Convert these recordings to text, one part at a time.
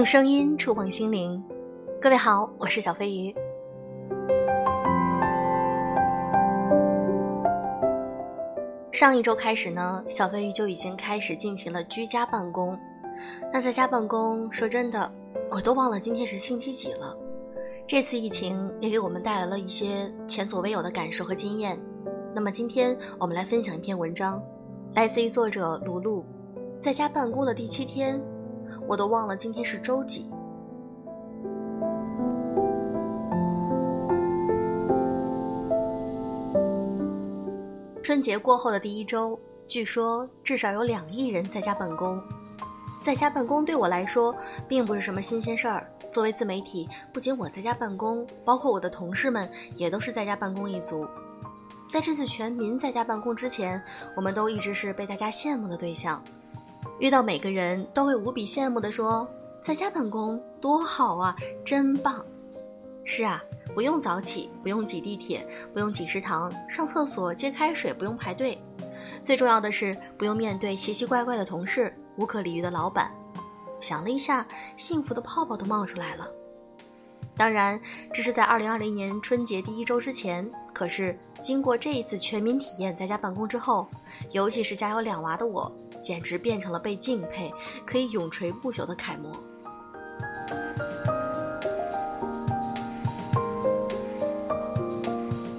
用声音触碰心灵，各位好，我是小飞鱼。上一周开始呢，小飞鱼就已经开始进行了居家办公。那在家办公，说真的，我都忘了今天是星期几了。这次疫情也给我们带来了一些前所未有的感受和经验。那么今天我们来分享一篇文章，来自于作者卢璐，在家办公的第七天。我都忘了今天是周几。春节过后的第一周，据说至少有两亿人在家办公。在家办公对我来说并不是什么新鲜事儿。作为自媒体，不仅我在家办公，包括我的同事们也都是在家办公一族。在这次全民在家办公之前，我们都一直是被大家羡慕的对象。遇到每个人都会无比羡慕地说：“在家办公多好啊，真棒！”是啊，不用早起，不用挤地铁，不用挤食堂，上厕所接开水不用排队，最重要的是不用面对奇奇怪怪的同事、无可理喻的老板。想了一下，幸福的泡泡都冒出来了。当然，这是在2020年春节第一周之前。可是经过这一次全民体验在家办公之后，尤其是家有两娃的我。简直变成了被敬佩、可以永垂不朽的楷模。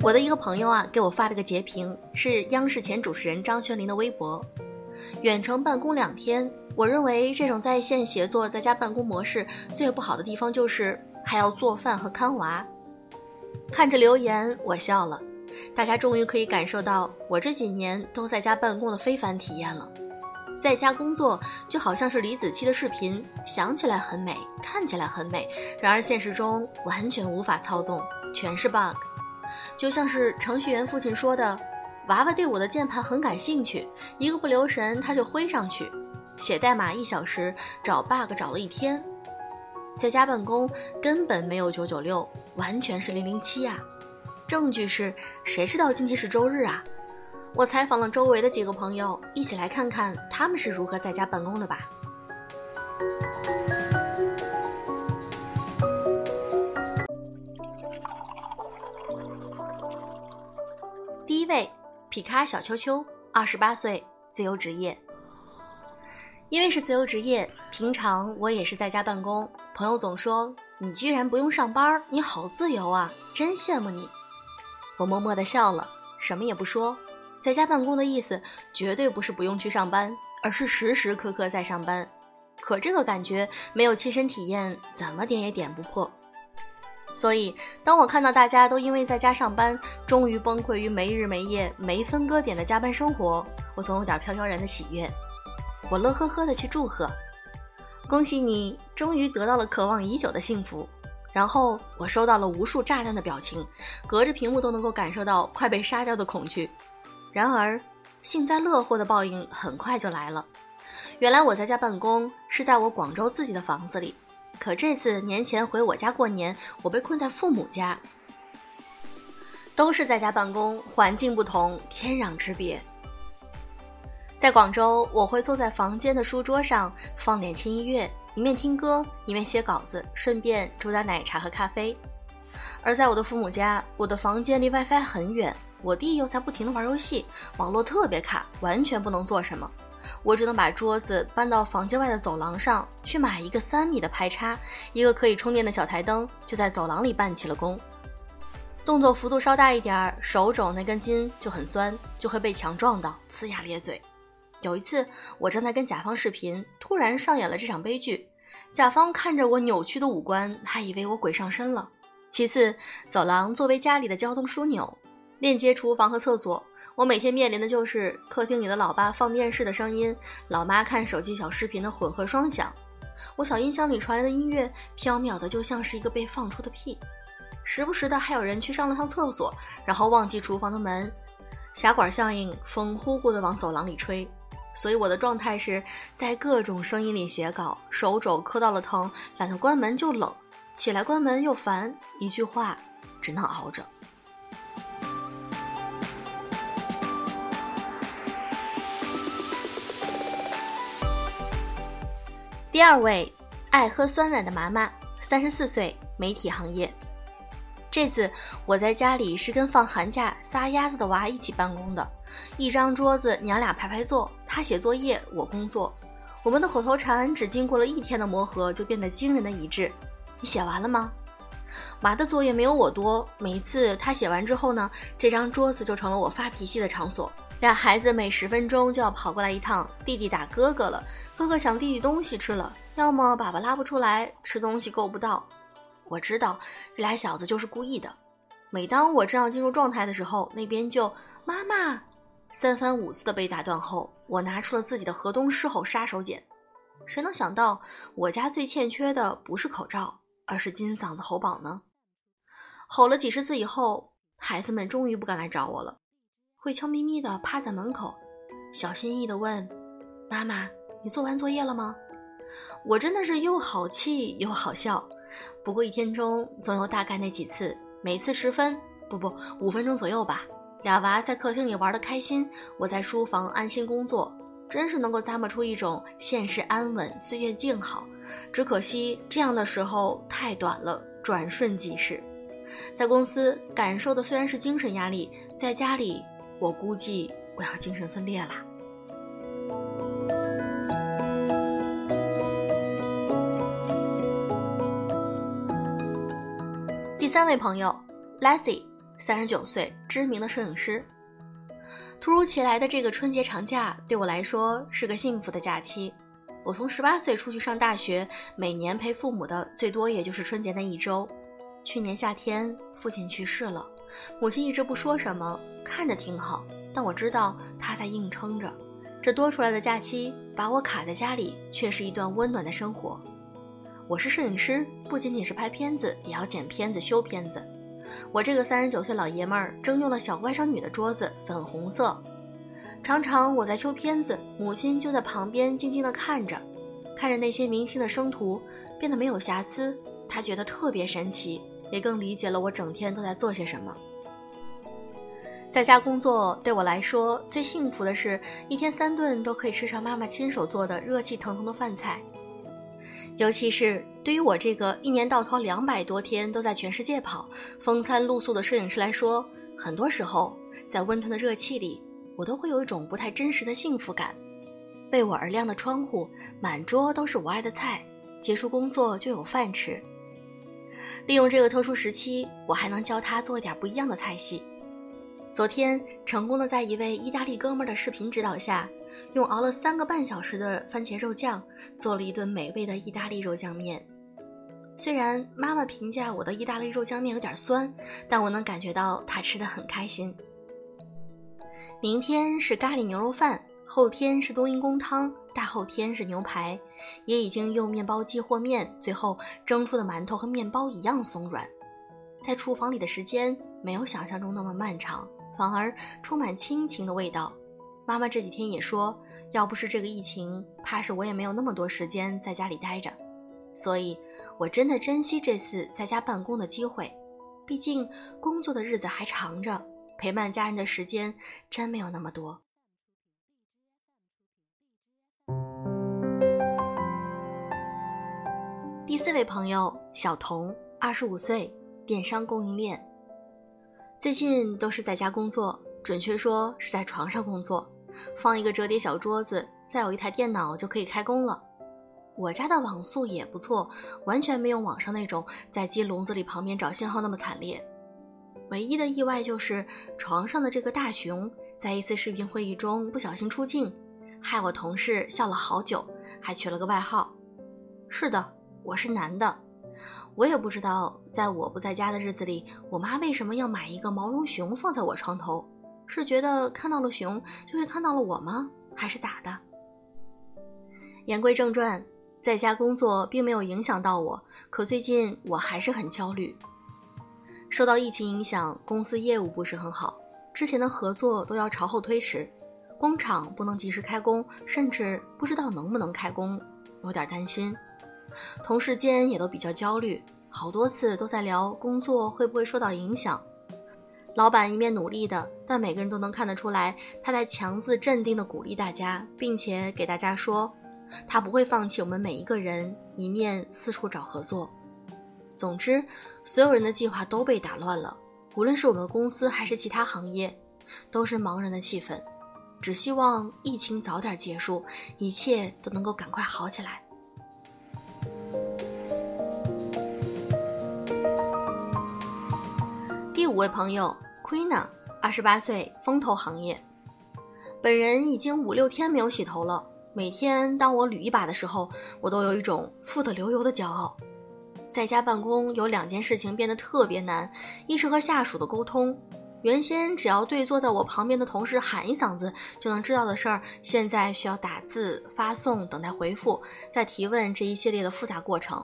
我的一个朋友啊，给我发了个截屏，是央视前主持人张泉灵的微博。远程办公两天，我认为这种在线协作在家办公模式最不好的地方就是还要做饭和看娃。看着留言，我笑了。大家终于可以感受到我这几年都在家办公的非凡体验了。在家工作就好像是李子柒的视频，想起来很美，看起来很美，然而现实中完全无法操纵，全是 bug。就像是程序员父亲说的：“娃娃对我的键盘很感兴趣，一个不留神他就挥上去。写代码一小时，找 bug 找了一天。在家办公根本没有九九六，完全是零零七呀！证据是谁知道今天是周日啊？”我采访了周围的几个朋友，一起来看看他们是如何在家办公的吧。第一位，皮卡小秋秋，二十八岁，自由职业。因为是自由职业，平常我也是在家办公。朋友总说：“你居然不用上班，你好自由啊，真羡慕你。”我默默的笑了，什么也不说。在家办公的意思绝对不是不用去上班，而是时时刻刻在上班。可这个感觉没有亲身体验，怎么点也点不破。所以，当我看到大家都因为在家上班，终于崩溃于没日没夜、没分割点的加班生活，我总有点飘飘然的喜悦。我乐呵呵的去祝贺，恭喜你终于得到了渴望已久的幸福。然后我收到了无数炸弹的表情，隔着屏幕都能够感受到快被杀掉的恐惧。然而，幸灾乐祸的报应很快就来了。原来我在家办公是在我广州自己的房子里，可这次年前回我家过年，我被困在父母家。都是在家办公，环境不同，天壤之别。在广州，我会坐在房间的书桌上放点轻音乐，一面听歌，一面写稿子，顺便煮点奶茶和咖啡。而在我的父母家，我的房间离 WiFi 很远。我弟又在不停的玩游戏，网络特别卡，完全不能做什么。我只能把桌子搬到房间外的走廊上去买一个三米的排插，一个可以充电的小台灯，就在走廊里办起了工。动作幅度稍大一点，手肘那根筋就很酸，就会被墙撞到，呲牙咧嘴。有一次，我正在跟甲方视频，突然上演了这场悲剧。甲方看着我扭曲的五官，还以为我鬼上身了。其次，走廊作为家里的交通枢纽。链接厨房和厕所，我每天面临的就是客厅里的老爸放电视的声音，老妈看手机小视频的混合双响。我小音箱里传来的音乐，飘渺的就像是一个被放出的屁。时不时的还有人去上了趟厕所，然后忘记厨房的门，狭管效应，风呼呼的往走廊里吹。所以我的状态是在各种声音里写稿，手肘磕到了疼，懒得关门就冷，起来关门又烦，一句话，只能熬着。第二位，爱喝酸奶的妈妈，三十四岁，媒体行业。这次我在家里是跟放寒假撒鸭子的娃一起办公的，一张桌子娘俩排排坐，他写作业，我工作。我们的口头禅只经过了一天的磨合，就变得惊人的一致。你写完了吗？娃的作业没有我多，每一次他写完之后呢，这张桌子就成了我发脾气的场所。俩孩子每十分钟就要跑过来一趟，弟弟打哥哥了，哥哥抢弟弟东西吃了，要么爸爸拉不出来，吃东西够不到。我知道这俩小子就是故意的。每当我正要进入状态的时候，那边就妈妈。三番五次的被打断后，我拿出了自己的河东狮吼杀手锏。谁能想到，我家最欠缺的不是口罩，而是金嗓子喉宝呢？吼了几十次以后，孩子们终于不敢来找我了，会悄咪咪地趴在门口，小心翼翼地问：“妈妈，你做完作业了吗？”我真的是又好气又好笑。不过一天中总有大概那几次，每次十分，不不，五分钟左右吧。俩娃在客厅里玩得开心，我在书房安心工作，真是能够咂摸出一种现世安稳，岁月静好。只可惜这样的时候太短了，转瞬即逝。在公司感受的虽然是精神压力，在家里我估计我要精神分裂啦。第三位朋友，Lassie。三十九岁，知名的摄影师。突如其来的这个春节长假对我来说是个幸福的假期。我从十八岁出去上大学，每年陪父母的最多也就是春节那一周。去年夏天，父亲去世了，母亲一直不说什么，看着挺好，但我知道她在硬撑着。这多出来的假期把我卡在家里，却是一段温暖的生活。我是摄影师，不仅仅是拍片子，也要剪片子、修片子。我这个三十九岁老爷们儿征用了小外甥女的桌子，粉红色。常常我在修片子，母亲就在旁边静静地看着，看着那些明星的生图变得没有瑕疵，她觉得特别神奇，也更理解了我整天都在做些什么。在家工作对我来说最幸福的是一天三顿都可以吃上妈妈亲手做的热气腾腾的饭菜。尤其是对于我这个一年到头两百多天都在全世界跑、风餐露宿的摄影师来说，很多时候在温吞的热气里，我都会有一种不太真实的幸福感。被我而亮的窗户，满桌都是我爱的菜，结束工作就有饭吃。利用这个特殊时期，我还能教他做一点不一样的菜系。昨天成功的在一位意大利哥们的视频指导下。用熬了三个半小时的番茄肉酱，做了一顿美味的意大利肉酱面。虽然妈妈评价我的意大利肉酱面有点酸，但我能感觉到她吃的很开心。明天是咖喱牛肉饭，后天是冬阴功汤，大后天是牛排，也已经用面包机和面，最后蒸出的馒头和面包一样松软。在厨房里的时间没有想象中那么漫长，反而充满亲情的味道。妈妈这几天也说，要不是这个疫情，怕是我也没有那么多时间在家里待着。所以，我真的珍惜这次在家办公的机会。毕竟，工作的日子还长着，陪伴家人的时间真没有那么多。第四位朋友小童，二十五岁，电商供应链。最近都是在家工作，准确说是在床上工作。放一个折叠小桌子，再有一台电脑就可以开工了。我家的网速也不错，完全没有网上那种在鸡笼子里旁边找信号那么惨烈。唯一的意外就是床上的这个大熊在一次视频会议中不小心出镜，害我同事笑了好久，还取了个外号。是的，我是男的。我也不知道在我不在家的日子里，我妈为什么要买一个毛绒熊放在我床头。是觉得看到了熊就会看到了我吗？还是咋的？言归正传，在家工作并没有影响到我，可最近我还是很焦虑。受到疫情影响，公司业务不是很好，之前的合作都要朝后推迟，工厂不能及时开工，甚至不知道能不能开工，有点担心。同事间也都比较焦虑，好多次都在聊工作会不会受到影响。老板一面努力的，但每个人都能看得出来，他在强自镇定的鼓励大家，并且给大家说：“他不会放弃我们每一个人，一面四处找合作。总之，所有人的计划都被打乱了，无论是我们公司还是其他行业，都是茫然的气氛。只希望疫情早点结束，一切都能够赶快好起来。位朋友 Queena，二十八岁，风投行业。本人已经五六天没有洗头了。每天当我捋一把的时候，我都有一种富得流油的骄傲。在家办公有两件事情变得特别难，一是和下属的沟通。原先只要对坐在我旁边的同事喊一嗓子就能知道的事儿，现在需要打字发送、等待回复、再提问这一系列的复杂过程。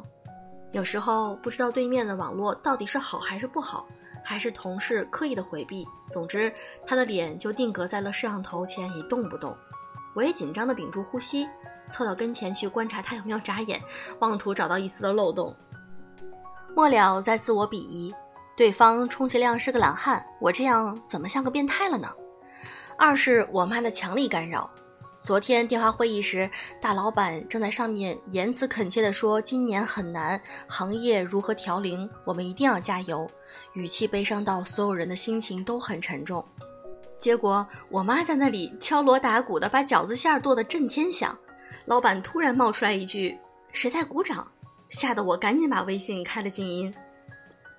有时候不知道对面的网络到底是好还是不好。还是同事刻意的回避，总之他的脸就定格在了摄像头前一动不动。我也紧张的屏住呼吸，凑到跟前去观察他有没有眨眼，妄图找到一丝的漏洞。末了在自我鄙夷，对方充其量是个懒汉，我这样怎么像个变态了呢？二是我妈的强力干扰。昨天电话会议时，大老板正在上面言辞恳切地说：“今年很难，行业如何调零，我们一定要加油。”语气悲伤到所有人的心情都很沉重。结果我妈在那里敲锣打鼓的把饺子馅剁得震天响。老板突然冒出来一句：“谁在鼓掌？”吓得我赶紧把微信开了静音。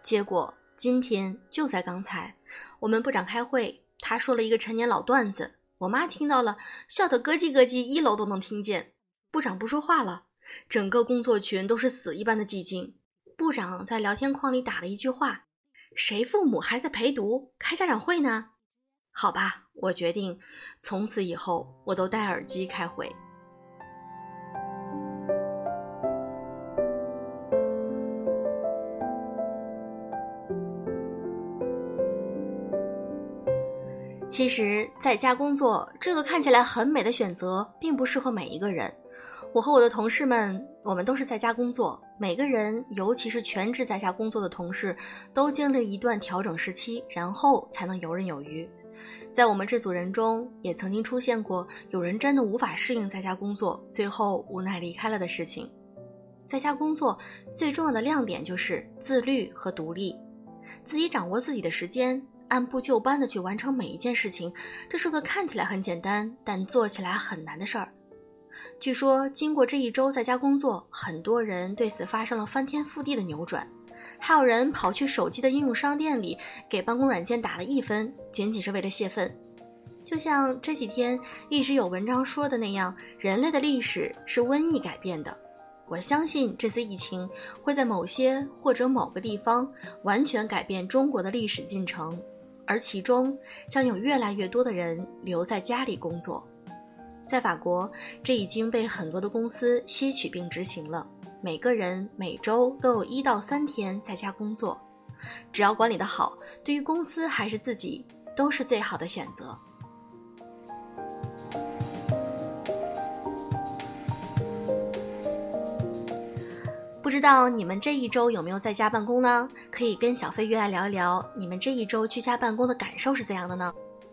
结果今天就在刚才，我们部长开会，他说了一个陈年老段子，我妈听到了，笑得咯叽咯叽，一楼都能听见。部长不说话了，整个工作群都是死一般的寂静。部长在聊天框里打了一句话。谁父母还在陪读开家长会呢？好吧，我决定从此以后我都戴耳机开会。其实，在家工作这个看起来很美的选择，并不适合每一个人。我和我的同事们，我们都是在家工作。每个人，尤其是全职在家工作的同事，都经历一段调整时期，然后才能游刃有余。在我们这组人中，也曾经出现过有人真的无法适应在家工作，最后无奈离开了的事情。在家工作最重要的亮点就是自律和独立，自己掌握自己的时间，按部就班的去完成每一件事情。这是个看起来很简单，但做起来很难的事儿。据说，经过这一周在家工作，很多人对此发生了翻天覆地的扭转。还有人跑去手机的应用商店里给办公软件打了一分，仅仅是为了泄愤。就像这几天一直有文章说的那样，人类的历史是瘟疫改变的。我相信这次疫情会在某些或者某个地方完全改变中国的历史进程，而其中将有越来越多的人留在家里工作。在法国，这已经被很多的公司吸取并执行了。每个人每周都有一到三天在家工作，只要管理得好，对于公司还是自己都是最好的选择。不知道你们这一周有没有在家办公呢？可以跟小飞约来聊一聊，你们这一周居家办公的感受是怎样的呢？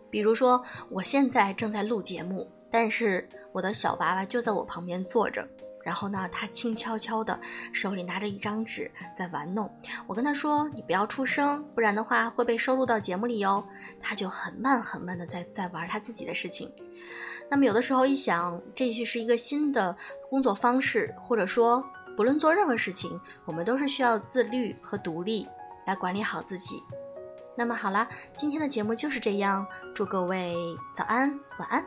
比如说，我现在正在录节目。但是我的小娃娃就在我旁边坐着，然后呢，他轻悄悄的手里拿着一张纸在玩弄。我跟他说：“你不要出声，不然的话会被收录到节目里哟。”他就很慢很慢的在在玩他自己的事情。那么有的时候一想，这也许是一个新的工作方式，或者说不论做任何事情，我们都是需要自律和独立来管理好自己。那么好啦，今天的节目就是这样，祝各位早安晚安。